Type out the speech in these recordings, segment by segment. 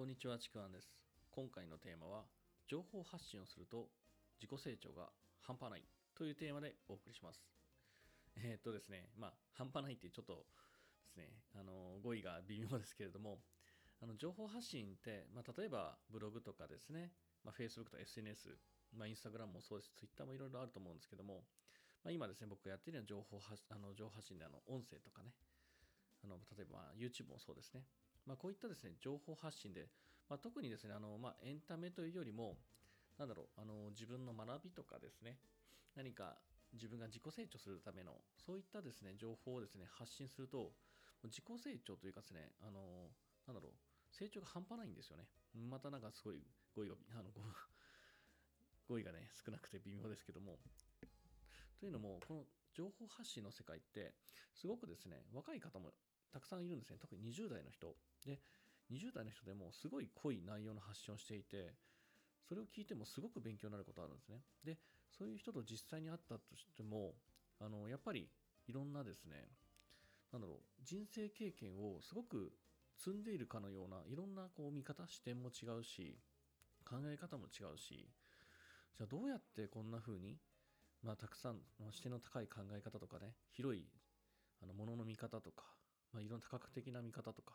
こんにちは、ちくわんです。今回のテーマは、情報発信をすると自己成長が半端ないというテーマでお送りします。えー、っとですね、まあ、半端ないってちょっとですね、あの、語彙が微妙ですけれども、あの情報発信って、まあ、例えばブログとかですね、まあ、Facebook と SNS、まあ、Instagram もそうです、Twitter もいろいろあると思うんですけども、まあ、今ですね、僕がやっているような情報発あの情報発信であの音声とかね、あの例えば YouTube もそうですね、まあ、こういったですね情報発信で、まあ、特にですねあの、まあ、エンタメというよりも、なんだろうあの自分の学びとかですね、何か自分が自己成長するための、そういったですね情報をですね発信すると、自己成長というかですね、あのなんだろう、成長が半端ないんですよね。またなんかすごい語彙が、あの語語彙がね、少なくて微妙ですけども。というのも、この情報発信の世界って、すごくですね、若い方もたくさんいるんですね。特に20代の人。で、20代の人でもすごい濃い内容の発信をしていて、それを聞いてもすごく勉強になることあるんですね。で、そういう人と実際に会ったとしても、あのやっぱりいろんなですね、なんだろう、人生経験をすごく積んでいるかのようないろんなこう見方、視点も違うし、考え方も違うし、じゃあどうやってこんな風に、まあ、たくさんまあ視点の高い考え方とかね、広いあのものの見方とか、まあ、いろんな多角的な見方とか、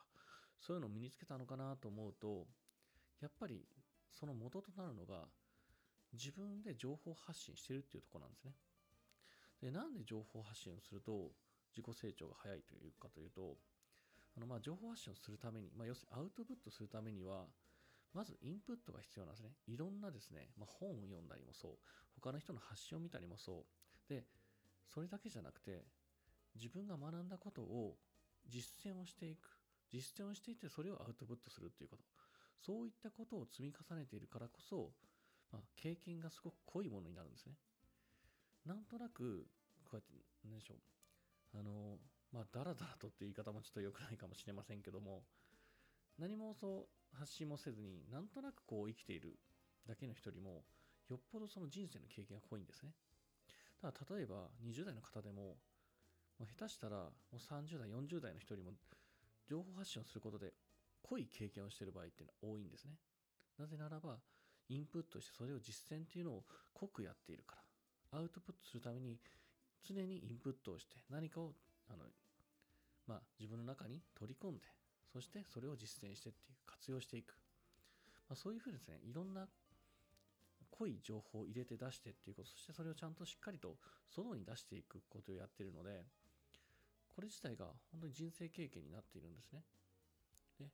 そういうのを身につけたのかなと思うと、やっぱりその元となるのが、自分で情報発信してるっていうとこなんですね。で、なんで情報発信をすると自己成長が早いというかというと、あのまあ情報発信をするために、まあ、要するにアウトプットするためには、まずインプットが必要なんですね。いろんなですね、まあ、本を読んだりもそう、他の人の発信を見たりもそう。で、それだけじゃなくて、自分が学んだことを実践をしていく。実践をしていて、それをアウトプットするっていうこと。そういったことを積み重ねているからこそ、まあ、経験がすごく濃いものになるんですね。なんとなく、こうやって、何でしょう。あの、まあ、だらだらとっていう言い方もちょっと良くないかもしれませんけども、何もそう発信もせずに、なんとなくこう生きているだけの人よりも、よっぽどその人生の経験が濃いんですねた。だ例えば20代の方でも、もう下手したらもう30代、40代の人よりも情報発信をすることで濃い経験をしている場合っていうのは多いんですね。なぜならば、インプットしてそれを実践っていうのを濃くやっているから。アウトプットするために常にインプットをして何かをあの、まあ、自分の中に取り込んで、そしてそれを実践してっていう、活用していく。まあ、そういうふうにですね、いろんな濃い情報を入れて出してっていうこと、そしてそれをちゃんとしっかりと外に出していくことをやってるので、これ自体が本当に人生経験になっているんですね。で、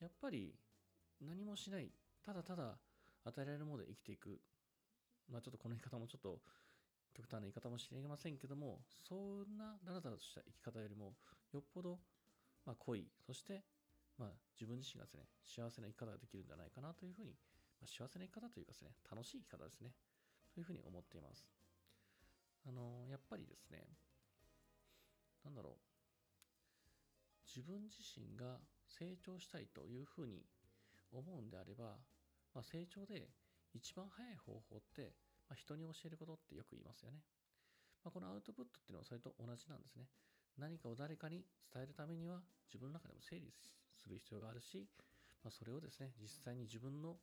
やっぱり何もしない、ただただ与えられるもので生きていく。まあちょっとこの言い方もちょっと極端な言い方もしれませんけども、そんなだらだらとした生き方よりも、よっぽど、まあ、濃い、そして、まあ、自分自身がですね、幸せな生き方ができるんじゃないかなというふうに、まあ、幸せな生き方というかですね、楽しい生き方ですね、というふうに思っています。あのやっぱりですね、なんだろう、自分自身が成長したいというふうに思うんであれば、まあ、成長で一番早い方法って、まあ、人に教えることってよく言いますよね。まあ、このアウトプットっていうのはそれと同じなんですね。何かを誰かに伝えるためには自分の中でも整理する必要があるし、まあ、それをですね、実際に自分の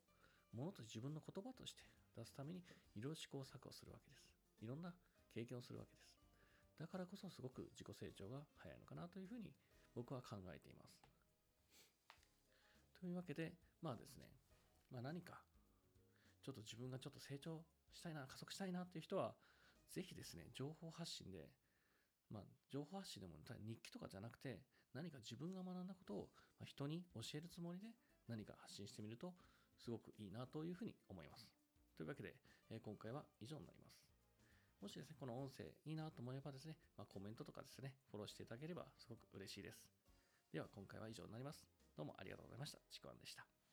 ものと自分の言葉として出すためにいろいろ試行錯誤するわけです。いろんな経験をするわけです。だからこそすごく自己成長が早いのかなというふうに僕は考えています。というわけで、まあですね、まあ何かちょっと自分がちょっと成長したいな、加速したいなっていう人は、ぜひですね、情報発信で、まあ、情報発信でも日記とかじゃなくて、何か自分が学んだことを人に教えるつもりで何か発信してみると、すごくいいなというふうに思います。というわけで、え今回は以上になります。もしですね、この音声いいなと思えばですね、まあ、コメントとかですね、フォローしていただければすごく嬉しいです。では、今回は以上になります。どうもありがとうございました。ちくわんでした。